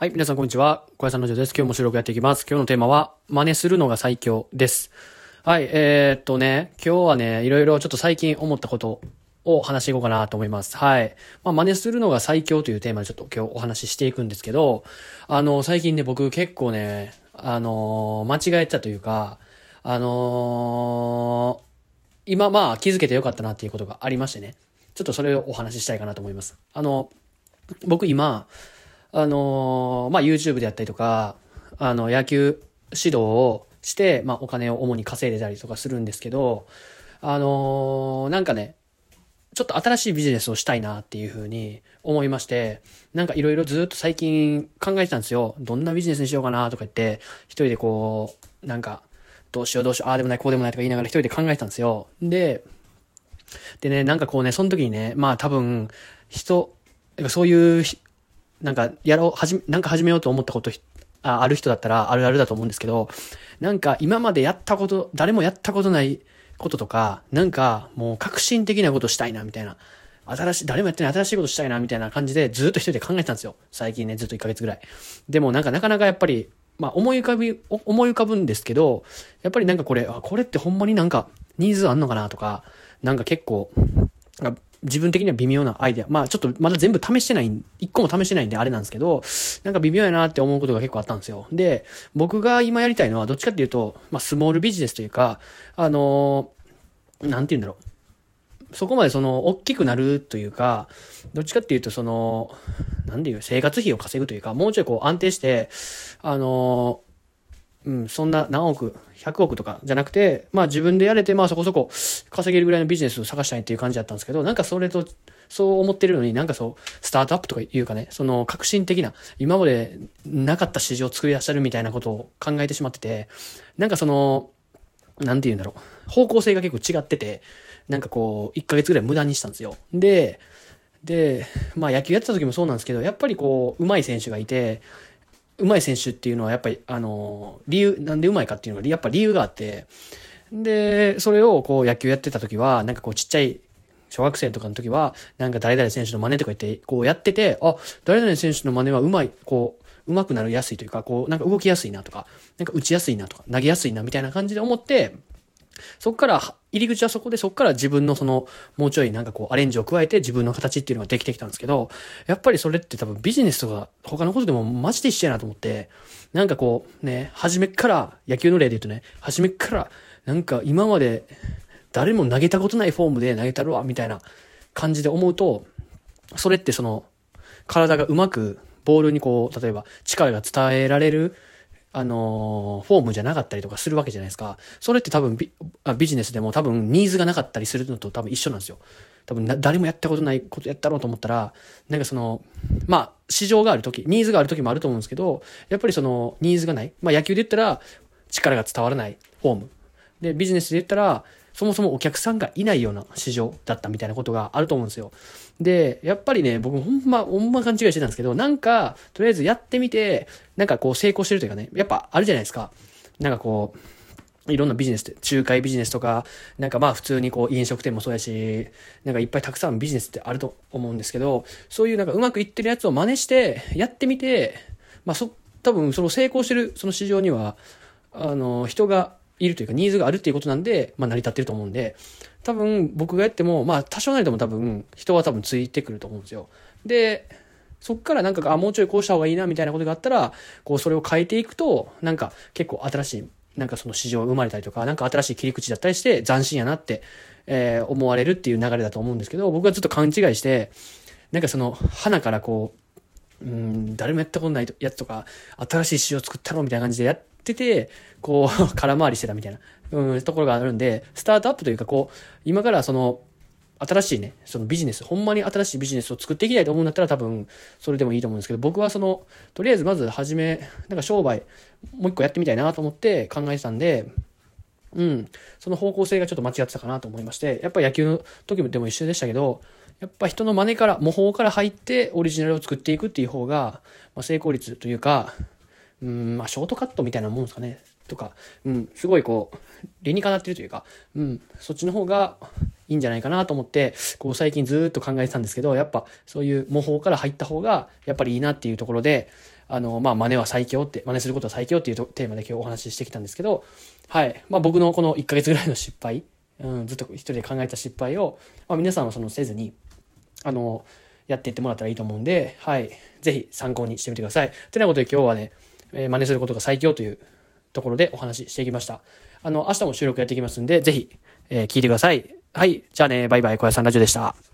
はい、皆さんこんにちは。小屋さんのジョです。今日も収録やっていきます。今日のテーマは、真似するのが最強です。はい、えー、っとね、今日はね、いろいろちょっと最近思ったことを話していこうかなと思います。はい。まあ、真似するのが最強というテーマでちょっと今日お話ししていくんですけど、あの、最近ね、僕結構ね、あの間違えたというか、あの今まあ気づけてよかったなっていうことがありましてね。ちょっとそれをお話ししたいかなと思います。あの、僕今、あのーまあ、YouTube であったりとか、あの、野球指導をして、まあ、お金を主に稼いでたりとかするんですけど、あのーなんかね、ちょっと新しいビジネスをしたいなっていうふうに思いまして、なんかいろいろずっと最近考えてたんですよ。どんなビジネスにしようかなとか言って、一人でこう、なんか、どうしようどうしよう、ああでもない、こうでもないとか言いながら一人で考えてたんですよ。で、でね、なんかこうね、その時にね、まあ多分、人、そういう、なんかやろう、はじ、なんか始めようと思ったことあある人だったらあるあるだと思うんですけど、なんか今までやったこと、誰もやったことないこととか、なんかもう革新的なことしたいな、みたいな。新しい、誰もやってない新しいことしたいな、みたいな感じでずっと一人で考えてたんですよ。最近ね、ずっと1ヶ月ぐらい。でもなんかなかなかやっぱり、まあ思い浮かび、思い浮かぶんですけど、やっぱりなんかこれ、あ、これってほんまになんかニーズあんのかなとか、なんか結構、自分的には微妙なアイデア。まあちょっとまだ全部試してない、一個も試してないんであれなんですけど、なんか微妙やなって思うことが結構あったんですよ。で、僕が今やりたいのはどっちかっていうと、まあスモールビジネスというか、あのーなんて言うんだろう。そこまでその、大きくなるというか、どっちかっていうとその、なんていう、生活費を稼ぐというか、もうちょいこう安定して、あのーうん、そんな何億、100億とかじゃなくて、まあ自分でやれて、まあそこそこ稼げるぐらいのビジネスを探したいっていう感じだったんですけど、なんかそれと、そう思ってるのになんかそう、スタートアップとかいうかね、その革新的な、今までなかった市場を作り出してるみたいなことを考えてしまってて、なんかその、なんて言うんだろう、方向性が結構違ってて、なんかこう、1ヶ月ぐらい無駄にしたんですよ。で、で、まあ野球やってた時もそうなんですけど、やっぱりこう、上手い選手がいて、上手い選手っていうのはやっぱり、あの、理由、なんで上手いかっていうのが、やっぱ理由があって、で、それをこう野球やってた時は、なんかこうちっちゃい、小学生とかの時は、なんか誰々選手の真似とか言って、こうやってて、あ、誰々選手の真似は上手い、こう、上手くなりやすいというか、こう、なんか動きやすいなとか、なんか打ちやすいなとか、投げやすいなみたいな感じで思って、そこから、入り口はそこで、そこから自分のその、もうちょいなんかこう、アレンジを加えて自分の形っていうのができてきたんですけど、やっぱりそれって多分ビジネスとか他のことでもマジで一緒やなと思って、なんかこう、ね、初めから、野球の例で言うとね、初めから、なんか今まで誰も投げたことないフォームで投げたるわ、みたいな感じで思うと、それってその、体がうまくボールにこう、例えば力が伝えられる、あのフォームじゃなかったりとかするわけじゃないですか。それって多分ビビジネスでも多分ニーズがなかったりするのと多分一緒なんですよ。多分誰もやったことないことやったろうと思ったら、なんかその、まあ、市場がある時、ニーズがある時もあると思うんですけど、やっぱりその、ニーズがない。まあ野球で言ったら、力が伝わらないフォーム。で、ビジネスで言ったら、そもそもお客さんがいないような市場だったみたいなことがあると思うんですよ。で、やっぱりね、僕ほんま、ほんま勘違いしてたんですけど、なんか、とりあえずやってみて、なんかこう成功してるというかね、やっぱあるじゃないですか。なんかこう、いろんなビジネスって、仲介ビジネスとか、なんかまあ普通にこう飲食店もそうやし、なんかいっぱいたくさんビジネスってあると思うんですけど、そういうなんかうまくいってるやつを真似して、やってみて、まあそ、多分その成功してるその市場には、あの、人がいるというかニーズがあるっていうことなんで、まあ成り立ってると思うんで、多分僕がやっても、まあ多少なりとも多分人は多分ついてくると思うんですよ。で、そっからなんか、あ、もうちょいこうした方がいいなみたいなことがあったら、こうそれを変えていくと、なんか結構新しい、なんかその市場生まれたりとか、なんか新しい切り口だったりして斬新やなって、えー思われるっていう流れだと思うんですけど、僕はずっと勘違いして、なんかその、花からこう、うん、誰もやったことないやつとか、新しい市場作ったろみたいな感じでやってて、こう、空回りしてたみたいな、うん、ところがあるんで、スタートアップというか、こう、今からその、新しいね、そのビジネス、ほんまに新しいビジネスを作っていきたいと思うんだったら多分、それでもいいと思うんですけど、僕はその、とりあえずまず初め、なんか商売、もう一個やってみたいなと思って考えてたんで、うん、その方向性がちょっと間違ってたかなと思いまして、やっぱ野球の時でも一緒でしたけど、やっぱ人の真似から、模倣から入ってオリジナルを作っていくっていう方が、まあ、成功率というか、うん、まあショートカットみたいなもんですかね。とか、うん、すごいこう、理にかなってるというか、うん、そっちの方がいいんじゃないかなと思って、こう最近ずっと考えてたんですけど、やっぱそういう模倣から入った方が、やっぱりいいなっていうところで、あの、まあ、真似は最強って、真似することは最強っていうテーマで今日お話ししてきたんですけど、はい。まあ、僕のこの1ヶ月ぐらいの失敗、うん、ずっと一人で考えた失敗を、まあ、皆さんはそのせずに、あの、やっていってもらったらいいと思うんで、はい。ぜひ参考にしてみてください。てなことで今日はね、えー、真似することが最強というところでお話ししていきました。あの、明日も収録やっていきますんで、ぜひ、えー、聞いてください。はい。じゃあね、バイバイ、小屋さんラジオでした。